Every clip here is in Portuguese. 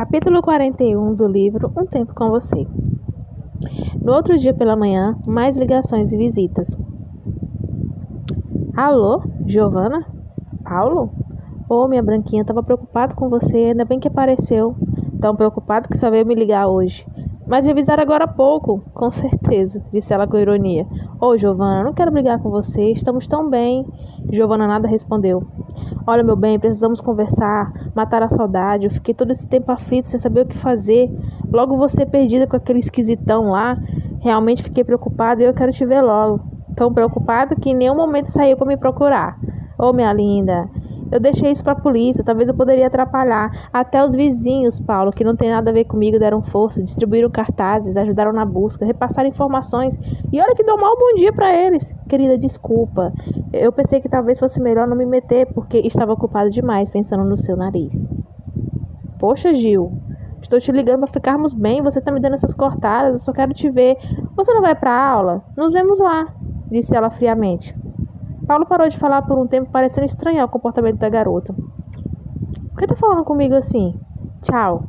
Capítulo 41 do livro Um Tempo com Você. No outro dia pela manhã, mais ligações e visitas. Alô, Giovana? Paulo? Ô, oh, minha branquinha, tava preocupado com você, ainda bem que apareceu. Tão preocupado que só veio me ligar hoje. Mas me avisaram agora há pouco, com certeza, disse ela com ironia. Ô, oh, Giovana, não quero brigar com você, estamos tão bem. Giovana nada respondeu. Olha, meu bem, precisamos conversar, matar a saudade. Eu fiquei todo esse tempo aflito sem saber o que fazer. Logo você perdida com aquele esquisitão lá. Realmente fiquei preocupada e eu quero te ver logo. Tão preocupado que em nenhum momento saiu para me procurar. Ô, oh, minha linda, eu deixei isso para a polícia, talvez eu poderia atrapalhar. Até os vizinhos, Paulo, que não tem nada a ver comigo, deram força, distribuíram cartazes, ajudaram na busca, repassaram informações. E olha que dou mal bom dia para eles. Querida, desculpa. Eu pensei que talvez fosse melhor não me meter, porque estava ocupado demais pensando no seu nariz. Poxa, Gil, estou te ligando para ficarmos bem, você tá me dando essas cortadas, eu só quero te ver. Você não vai para aula? Nos vemos lá, disse ela friamente. Paulo parou de falar por um tempo, parecendo estranhar o comportamento da garota. Por que tá falando comigo assim? Tchau.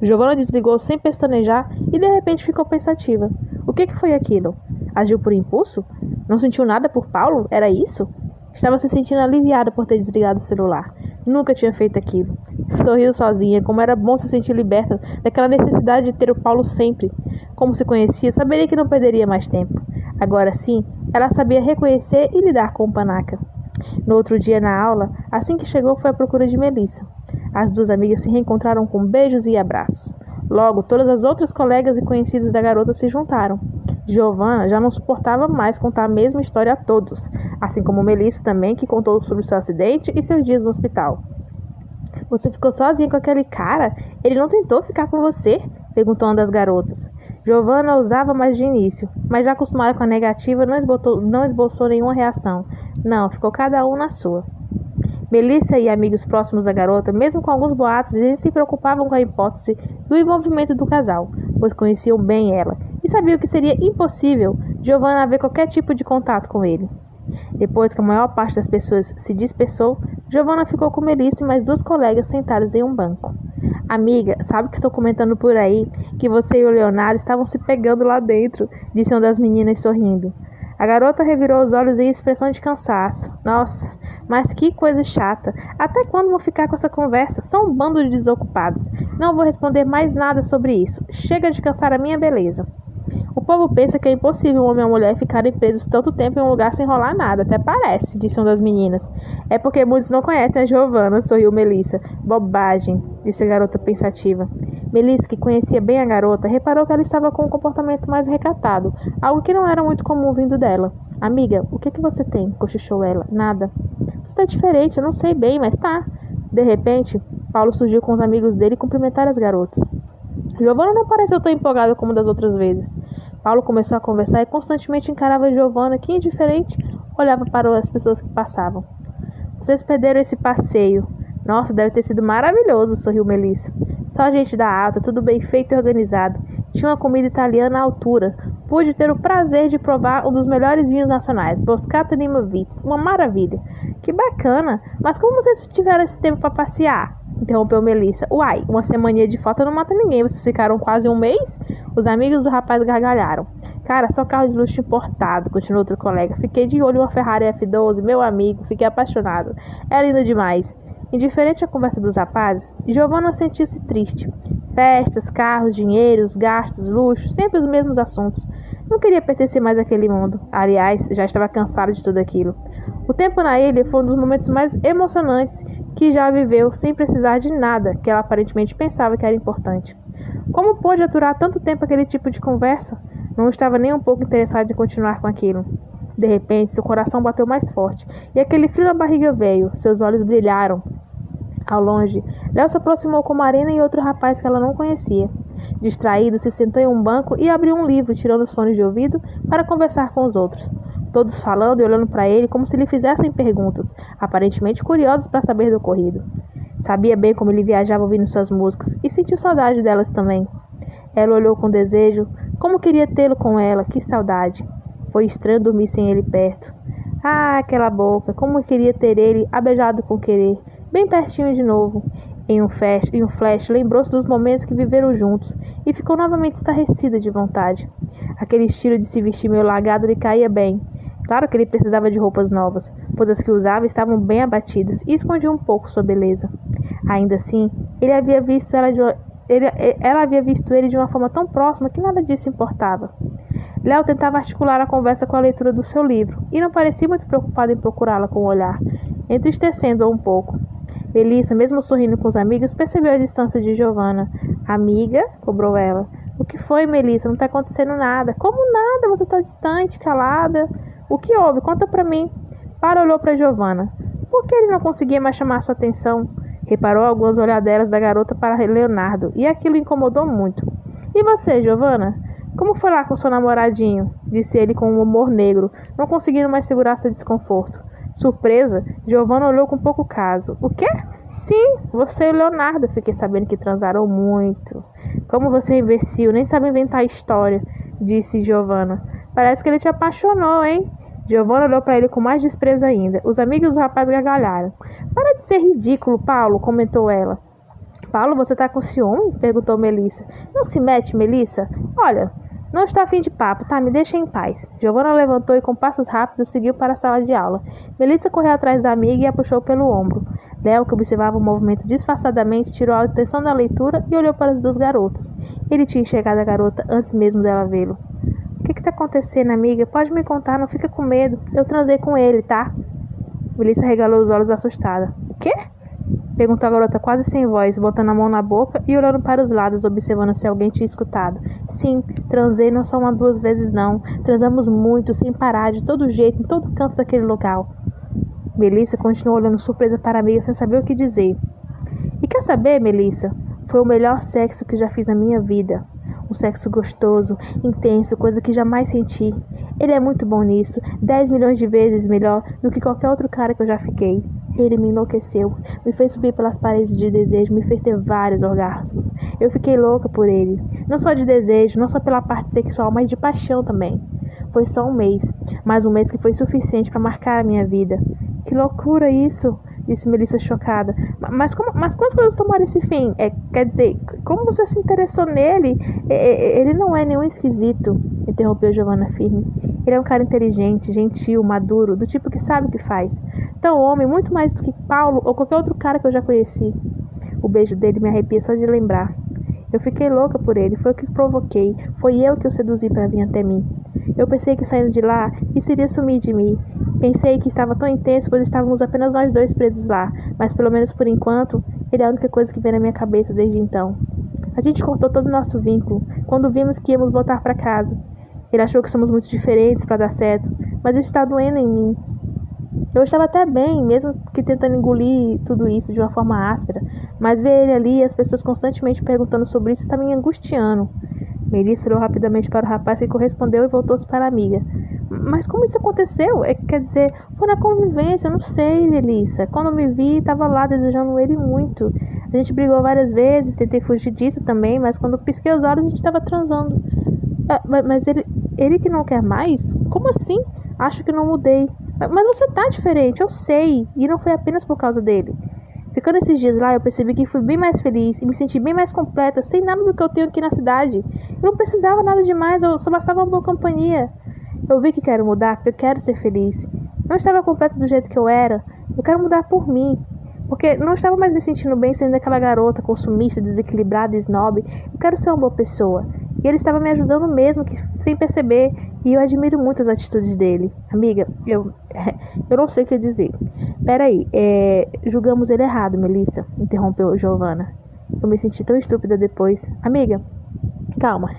Giovanna desligou sem pestanejar e de repente ficou pensativa. O que, que foi aquilo? Agiu por impulso? Não sentiu nada por Paulo? Era isso? Estava se sentindo aliviada por ter desligado o celular. Nunca tinha feito aquilo. Sorriu sozinha, como era bom se sentir liberta daquela necessidade de ter o Paulo sempre. Como se conhecia, saberia que não perderia mais tempo. Agora sim, ela sabia reconhecer e lidar com o panaca. No outro dia na aula, assim que chegou, foi à procura de Melissa. As duas amigas se reencontraram com beijos e abraços. Logo, todas as outras colegas e conhecidas da garota se juntaram. Giovanna já não suportava mais contar a mesma história a todos, assim como Melissa também, que contou sobre seu acidente e seus dias no hospital. Você ficou sozinha com aquele cara? Ele não tentou ficar com você? perguntou uma das garotas. Giovanna ousava mais de início, mas já acostumada com a negativa, não esboçou, não esboçou nenhuma reação. Não, ficou cada um na sua. Melissa e amigos próximos da garota, mesmo com alguns boatos, eles se preocupavam com a hipótese do envolvimento do casal, pois conheciam bem ela sabiam que seria impossível Giovanna haver qualquer tipo de contato com ele. Depois que a maior parte das pessoas se dispersou, Giovanna ficou com Melissa e mais duas colegas sentadas em um banco. Amiga, sabe que estou comentando por aí que você e o Leonardo estavam se pegando lá dentro, disse uma das meninas sorrindo. A garota revirou os olhos em expressão de cansaço. Nossa, mas que coisa chata. Até quando vou ficar com essa conversa? São um bando de desocupados. Não vou responder mais nada sobre isso. Chega de cansar a minha beleza. O povo pensa que é impossível um homem e uma mulher ficarem presos tanto tempo em um lugar sem rolar nada. Até parece, disse uma das meninas. É porque muitos não conhecem a Giovana, sorriu Melissa. Bobagem, disse a garota pensativa. Melissa, que conhecia bem a garota, reparou que ela estava com um comportamento mais recatado, algo que não era muito comum vindo dela. Amiga, o que, que você tem? cochichou ela. Nada. Você está diferente, eu não sei bem, mas tá. De repente, Paulo surgiu com os amigos dele e cumprimentaram as garotas. Giovanna não pareceu tão empolgada como das outras vezes. Paulo começou a conversar e constantemente encarava Giovanna, que indiferente olhava para as pessoas que passavam. Vocês perderam esse passeio. Nossa, deve ter sido maravilhoso, sorriu Melissa. Só gente da alta, tudo bem feito e organizado. Tinha uma comida italiana à altura. Pude ter o prazer de provar um dos melhores vinhos nacionais, Boscata Nimovitz. Uma maravilha. Que bacana. Mas como vocês tiveram esse tempo para passear? Interrompeu Melissa. Uai, uma semaninha de foto não mata ninguém. Vocês ficaram quase um mês? Os amigos do rapaz gargalharam. Cara, só carro de luxo importado, continuou outro colega. Fiquei de olho em uma Ferrari F12, meu amigo, fiquei apaixonado. É linda demais. Indiferente à conversa dos rapazes, Giovanna sentia-se triste. Festas, carros, dinheiros, gastos, luxo, sempre os mesmos assuntos. Não queria pertencer mais àquele mundo. Aliás, já estava cansada de tudo aquilo. O tempo na ilha foi um dos momentos mais emocionantes que já viveu sem precisar de nada que ela aparentemente pensava que era importante. Como pôde aturar tanto tempo aquele tipo de conversa? Não estava nem um pouco interessado em continuar com aquilo. De repente, seu coração bateu mais forte e aquele frio na barriga veio. Seus olhos brilharam. Ao longe, Léo se aproximou com Marina e outro rapaz que ela não conhecia. Distraído, se sentou em um banco e abriu um livro, tirando os fones de ouvido para conversar com os outros todos falando e olhando para ele como se lhe fizessem perguntas, aparentemente curiosos para saber do ocorrido. Sabia bem como ele viajava ouvindo suas músicas e sentiu saudade delas também. Ela olhou com desejo, como queria tê-lo com ela, que saudade. Foi estranho dormir sem ele perto. Ah, aquela boca, como queria ter ele abejado com querer, bem pertinho de novo. Em um flash, em um flash lembrou-se dos momentos que viveram juntos e ficou novamente estarrecida de vontade. Aquele estilo de se vestir meio largado lhe caía bem. Claro que ele precisava de roupas novas, pois as que usava estavam bem abatidas e escondiam um pouco sua beleza. Ainda assim, ele havia visto ela de ele, ela havia visto ele de uma forma tão próxima que nada disso importava. Léo tentava articular a conversa com a leitura do seu livro e não parecia muito preocupado em procurá-la com o olhar, entristecendo-a um pouco. Melissa, mesmo sorrindo com os amigos, percebeu a distância de Giovanna. Amiga? cobrou ela. O que foi, Melissa? Não está acontecendo nada. Como nada? Você está distante, calada. O que houve? Conta para mim. Para olhou para Giovanna. Por que ele não conseguia mais chamar sua atenção? Reparou algumas olhadelas da garota para Leonardo e aquilo incomodou muito. E você, Giovanna? Como foi lá com seu namoradinho? Disse ele com um humor negro, não conseguindo mais segurar seu desconforto. Surpresa, Giovanna olhou com pouco caso. O quê? Sim, você e Leonardo. Fiquei sabendo que transaram muito. Como você é imbecil, nem sabe inventar história, disse Giovanna. Parece que ele te apaixonou, hein? Giovanna olhou para ele com mais desprezo ainda. Os amigos do rapaz gargalharam. Para de ser ridículo, Paulo, comentou ela. Paulo, você tá com ciúme? perguntou Melissa. Não se mete, Melissa. Olha, não estou afim de papo, tá? Me deixa em paz. Giovanna levantou e, com passos rápidos, seguiu para a sala de aula. Melissa correu atrás da amiga e a puxou pelo ombro. Léo, que observava o movimento disfarçadamente, tirou a atenção da leitura e olhou para as duas garotas. Ele tinha enxergado a garota antes mesmo dela vê-lo que está acontecendo, amiga? Pode me contar, não fica com medo. Eu transei com ele, tá? Melissa regalou os olhos assustada. O quê? Perguntou a garota quase sem voz, botando a mão na boca e olhando para os lados, observando se alguém tinha escutado. Sim, transei não só uma duas vezes não. Transamos muito, sem parar, de todo jeito, em todo canto daquele local. Melissa continuou olhando surpresa para a amiga sem saber o que dizer. E quer saber, Melissa? Foi o melhor sexo que já fiz na minha vida. Um sexo gostoso, intenso, coisa que jamais senti. Ele é muito bom nisso, 10 milhões de vezes melhor do que qualquer outro cara que eu já fiquei. Ele me enlouqueceu, me fez subir pelas paredes de desejo, me fez ter vários orgasmos. Eu fiquei louca por ele, não só de desejo, não só pela parte sexual, mas de paixão também. Foi só um mês, mas um mês que foi suficiente para marcar a minha vida. Que loucura isso! Disse Melissa chocada. Mas como, mas como as coisas tomaram esse fim? É, quer dizer, como você se interessou nele? É, ele não é nenhum esquisito, interrompeu Giovanna firme. Ele é um cara inteligente, gentil, maduro, do tipo que sabe o que faz. Tão homem, muito mais do que Paulo ou qualquer outro cara que eu já conheci. O beijo dele me arrepia só de lembrar. Eu fiquei louca por ele, foi o que provoquei, foi eu que o seduzi para vir até mim. Eu pensei que saindo de lá, isso iria sumir de mim, Pensei que estava tão intenso, pois estávamos apenas nós dois presos lá, mas pelo menos por enquanto, ele é a única coisa que vem na minha cabeça desde então. A gente cortou todo o nosso vínculo quando vimos que íamos voltar para casa. Ele achou que somos muito diferentes para dar certo, mas isso está doendo em mim. Eu estava até bem, mesmo que tentando engolir tudo isso de uma forma áspera, mas ver ele ali e as pessoas constantemente perguntando sobre isso está me angustiando. Melissa olhou rapidamente para o rapaz que correspondeu e voltou-se para a amiga. Mas como isso aconteceu? É, quer dizer, foi na convivência, eu não sei, Melissa. Quando eu me vi, estava lá desejando ele muito. A gente brigou várias vezes, tentei fugir disso também, mas quando pisquei os olhos, a gente estava transando. É, mas ele, ele que não quer mais? Como assim? Acho que não mudei. Mas você tá diferente, eu sei. E não foi apenas por causa dele. Ficando esses dias lá, eu percebi que fui bem mais feliz e me senti bem mais completa, sem nada do que eu tenho aqui na cidade. Eu não precisava nada demais, eu só bastava uma boa companhia. Eu vi que quero mudar porque eu quero ser feliz. Não estava completa do jeito que eu era. Eu quero mudar por mim. Porque não estava mais me sentindo bem sendo aquela garota consumista, desequilibrada snob. Eu quero ser uma boa pessoa. E ele estava me ajudando mesmo, que, sem perceber. E eu admiro muito as atitudes dele. Amiga, eu, eu não sei o que dizer. Peraí, é, julgamos ele errado, Melissa, interrompeu Giovanna. Eu me senti tão estúpida depois. Amiga, calma.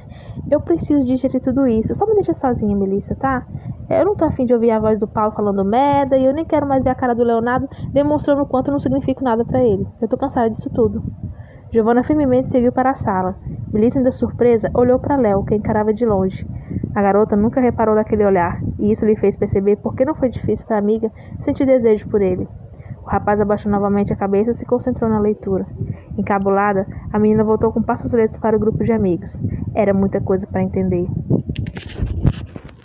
Eu preciso digerir tudo isso. Só me deixa sozinha, Melissa, tá? Eu não tô afim de ouvir a voz do Paulo falando merda e eu nem quero mais ver a cara do Leonardo demonstrando o quanto eu não significo nada para ele. Eu tô cansada disso tudo. Giovanna firmemente seguiu para a sala. Melissa, ainda surpresa, olhou para Léo, que encarava de longe. A garota nunca reparou naquele olhar, e isso lhe fez perceber por que não foi difícil para a amiga sentir desejo por ele. O rapaz abaixou novamente a cabeça e se concentrou na leitura. Encabulada, a menina voltou com passos lentos para o grupo de amigos. Era muita coisa para entender.